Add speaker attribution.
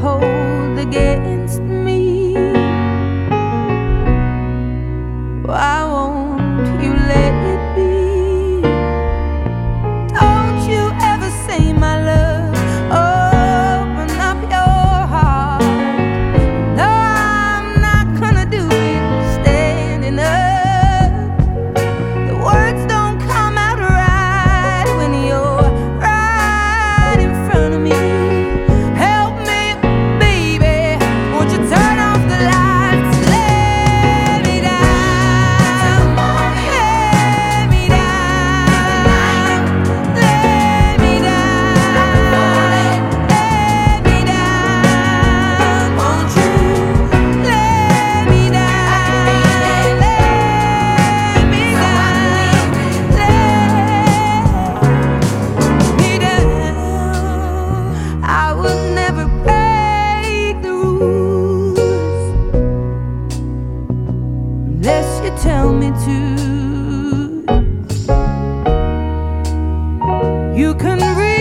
Speaker 1: hold and you tell me to. You can read